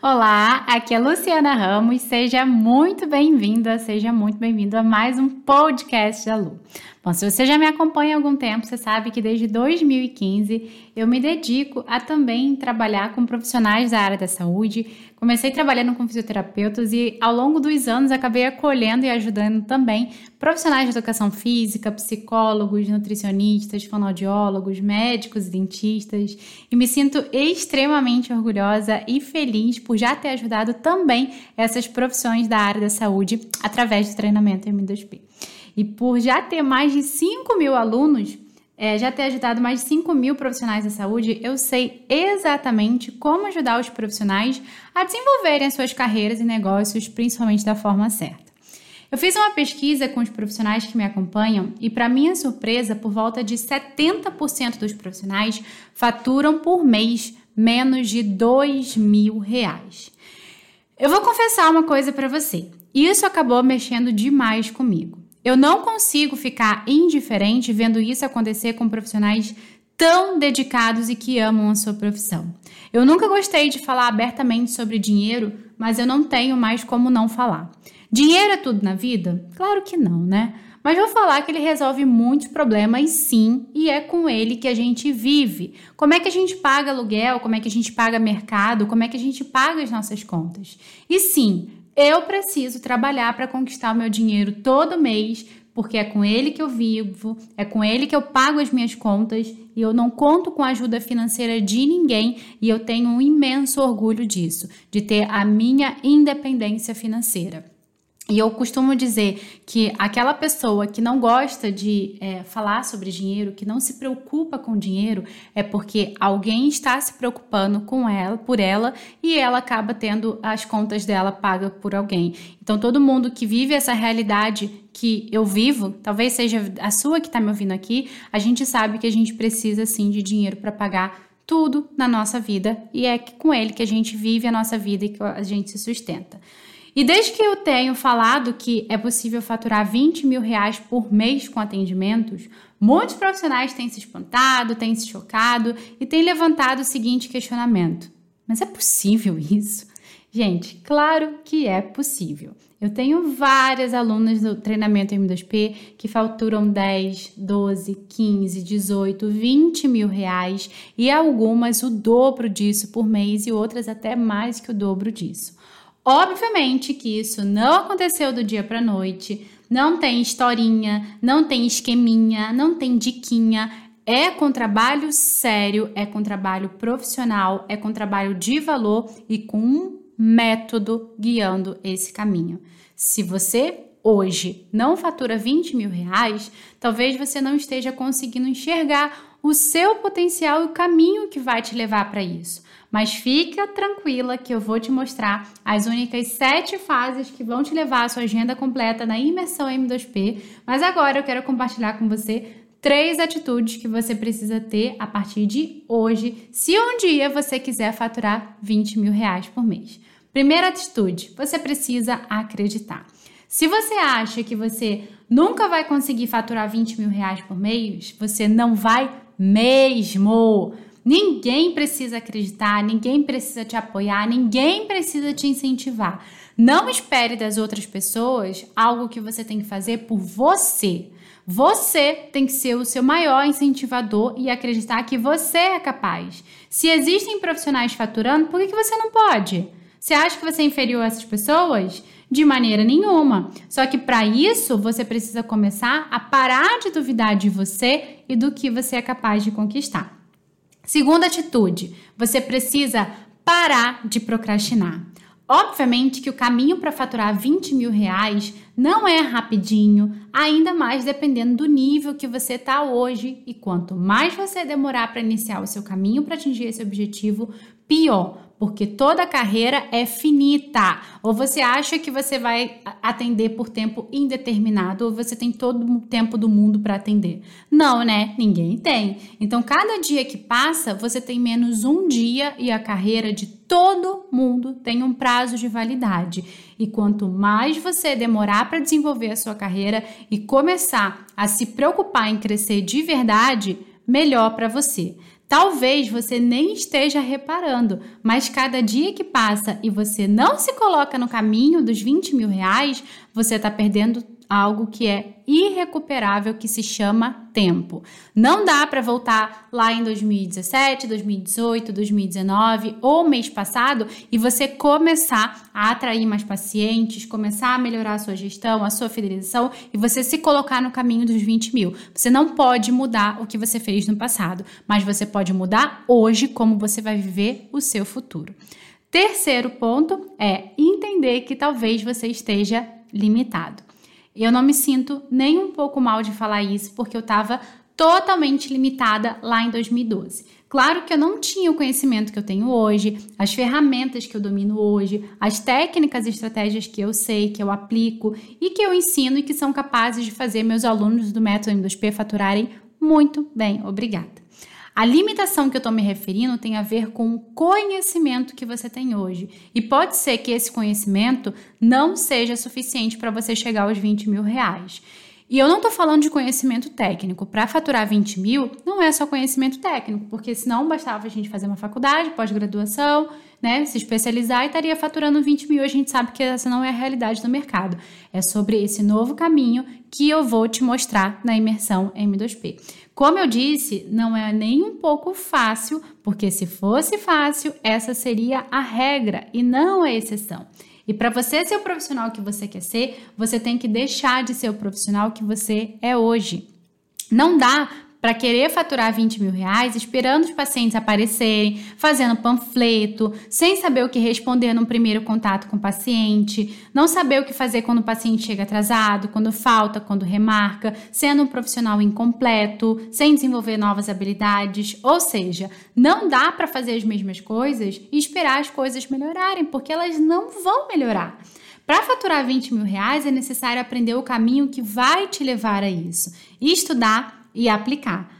Olá, aqui é Luciana Ramos. Seja muito bem-vinda, seja muito bem-vindo a mais um podcast da Lu. Bom, se você já me acompanha há algum tempo, você sabe que desde 2015 eu me dedico a também trabalhar com profissionais da área da saúde. Comecei trabalhando com fisioterapeutas e ao longo dos anos acabei acolhendo e ajudando também profissionais de educação física, psicólogos, nutricionistas, fonoaudiólogos, médicos e dentistas. E me sinto extremamente orgulhosa e feliz por já ter ajudado também essas profissões da área da saúde através do treinamento M2P. E por já ter mais de 5 mil alunos, é, já ter ajudado mais de 5 mil profissionais da saúde, eu sei exatamente como ajudar os profissionais a desenvolverem as suas carreiras e negócios, principalmente da forma certa. Eu fiz uma pesquisa com os profissionais que me acompanham e, para minha surpresa, por volta de 70% dos profissionais faturam por mês menos de 2 mil reais. Eu vou confessar uma coisa para você. Isso acabou mexendo demais comigo. Eu não consigo ficar indiferente vendo isso acontecer com profissionais tão dedicados e que amam a sua profissão. Eu nunca gostei de falar abertamente sobre dinheiro, mas eu não tenho mais como não falar. Dinheiro é tudo na vida? Claro que não, né? Mas vou falar que ele resolve muitos problemas sim, e é com ele que a gente vive. Como é que a gente paga aluguel? Como é que a gente paga mercado? Como é que a gente paga as nossas contas? E sim, eu preciso trabalhar para conquistar o meu dinheiro todo mês, porque é com ele que eu vivo, é com ele que eu pago as minhas contas e eu não conto com a ajuda financeira de ninguém e eu tenho um imenso orgulho disso, de ter a minha independência financeira. E eu costumo dizer que aquela pessoa que não gosta de é, falar sobre dinheiro, que não se preocupa com dinheiro, é porque alguém está se preocupando com ela, por ela, e ela acaba tendo as contas dela pagas por alguém. Então, todo mundo que vive essa realidade que eu vivo, talvez seja a sua que está me ouvindo aqui, a gente sabe que a gente precisa sim de dinheiro para pagar tudo na nossa vida e é com ele que a gente vive a nossa vida e que a gente se sustenta. E desde que eu tenho falado que é possível faturar 20 mil reais por mês com atendimentos, muitos profissionais têm se espantado, têm se chocado e têm levantado o seguinte questionamento: Mas é possível isso? Gente, claro que é possível. Eu tenho várias alunas do treinamento M2P que faturam 10, 12, 15, 18, 20 mil reais e algumas o dobro disso por mês e outras até mais que o dobro disso. Obviamente que isso não aconteceu do dia para noite, não tem historinha, não tem esqueminha, não tem diquinha. É com trabalho sério, é com trabalho profissional, é com trabalho de valor e com um método guiando esse caminho. Se você hoje não fatura 20 mil reais, talvez você não esteja conseguindo enxergar o seu potencial e o caminho que vai te levar para isso. Mas fica tranquila que eu vou te mostrar as únicas sete fases que vão te levar à sua agenda completa na imersão M2P. Mas agora eu quero compartilhar com você três atitudes que você precisa ter a partir de hoje, se um dia você quiser faturar 20 mil reais por mês. Primeira atitude: você precisa acreditar. Se você acha que você nunca vai conseguir faturar 20 mil reais por mês, você não vai mesmo. Ninguém precisa acreditar, ninguém precisa te apoiar, ninguém precisa te incentivar. Não espere das outras pessoas algo que você tem que fazer por você. Você tem que ser o seu maior incentivador e acreditar que você é capaz. Se existem profissionais faturando, por que, você não pode? Você acha que você é inferior a essas pessoas? De maneira nenhuma. Só que para isso você precisa começar a parar de duvidar de você e do que você é capaz de conquistar. Segunda atitude, você precisa parar de procrastinar. Obviamente que o caminho para faturar 20 mil reais não é rapidinho, ainda mais dependendo do nível que você está hoje. E quanto mais você demorar para iniciar o seu caminho para atingir esse objetivo, pior porque toda carreira é finita. Ou você acha que você vai atender por tempo indeterminado, ou você tem todo o tempo do mundo para atender. Não, né? Ninguém tem. Então, cada dia que passa, você tem menos um dia e a carreira de todo mundo tem um prazo de validade. E quanto mais você demorar para desenvolver a sua carreira e começar a se preocupar em crescer de verdade, melhor para você. Talvez você nem esteja reparando, mas cada dia que passa e você não se coloca no caminho dos 20 mil reais, você está perdendo algo que é irrecuperável que se chama tempo. Não dá para voltar lá em 2017, 2018, 2019 ou mês passado e você começar a atrair mais pacientes, começar a melhorar a sua gestão, a sua fidelização e você se colocar no caminho dos 20 mil. Você não pode mudar o que você fez no passado, mas você pode mudar hoje como você vai viver o seu futuro. Terceiro ponto é entender que talvez você esteja limitado. Eu não me sinto nem um pouco mal de falar isso, porque eu estava totalmente limitada lá em 2012. Claro que eu não tinha o conhecimento que eu tenho hoje, as ferramentas que eu domino hoje, as técnicas e estratégias que eu sei, que eu aplico e que eu ensino e que são capazes de fazer meus alunos do método M2P faturarem muito bem. Obrigada. A limitação que eu estou me referindo tem a ver com o conhecimento que você tem hoje. E pode ser que esse conhecimento não seja suficiente para você chegar aos 20 mil reais. E eu não estou falando de conhecimento técnico. Para faturar 20 mil, não é só conhecimento técnico, porque senão bastava a gente fazer uma faculdade, pós-graduação, né, se especializar e estaria faturando 20 mil. A gente sabe que essa não é a realidade do mercado. É sobre esse novo caminho que eu vou te mostrar na imersão M2P. Como eu disse, não é nem um pouco fácil, porque se fosse fácil, essa seria a regra e não a exceção. E para você ser o profissional que você quer ser, você tem que deixar de ser o profissional que você é hoje. Não dá para querer faturar 20 mil reais esperando os pacientes aparecerem, fazendo panfleto, sem saber o que responder num primeiro contato com o paciente, não saber o que fazer quando o paciente chega atrasado, quando falta, quando remarca, sendo um profissional incompleto, sem desenvolver novas habilidades. Ou seja, não dá para fazer as mesmas coisas e esperar as coisas melhorarem, porque elas não vão melhorar. Para faturar 20 mil reais é necessário aprender o caminho que vai te levar a isso e estudar e aplicar.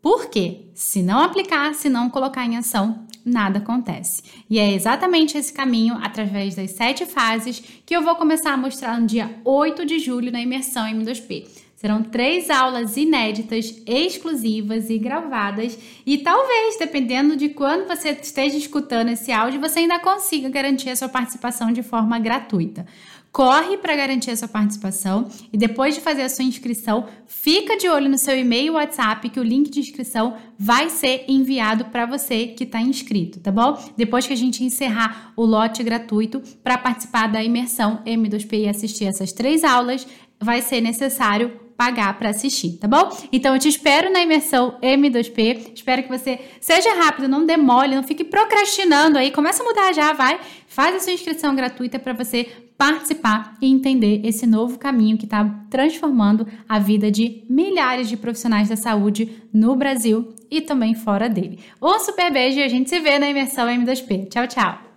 Por quê? Se não aplicar, se não colocar em ação, nada acontece. E é exatamente esse caminho, através das sete fases, que eu vou começar a mostrar no dia 8 de julho na imersão M2P. Serão três aulas inéditas, exclusivas e gravadas. E talvez, dependendo de quando você esteja escutando esse áudio, você ainda consiga garantir a sua participação de forma gratuita corre para garantir a sua participação e depois de fazer a sua inscrição, fica de olho no seu e-mail e WhatsApp que o link de inscrição vai ser enviado para você que está inscrito, tá bom? Depois que a gente encerrar o lote gratuito para participar da imersão M2P e assistir essas três aulas, vai ser necessário pagar para assistir, tá bom? Então eu te espero na imersão M2P. Espero que você seja rápido, não demole, não fique procrastinando aí. Começa a mudar já, vai. Faz a sua inscrição gratuita para você participar e entender esse novo caminho que está transformando a vida de milhares de profissionais da saúde no Brasil e também fora dele. Um super beijo e a gente se vê na imersão M2P. Tchau, tchau!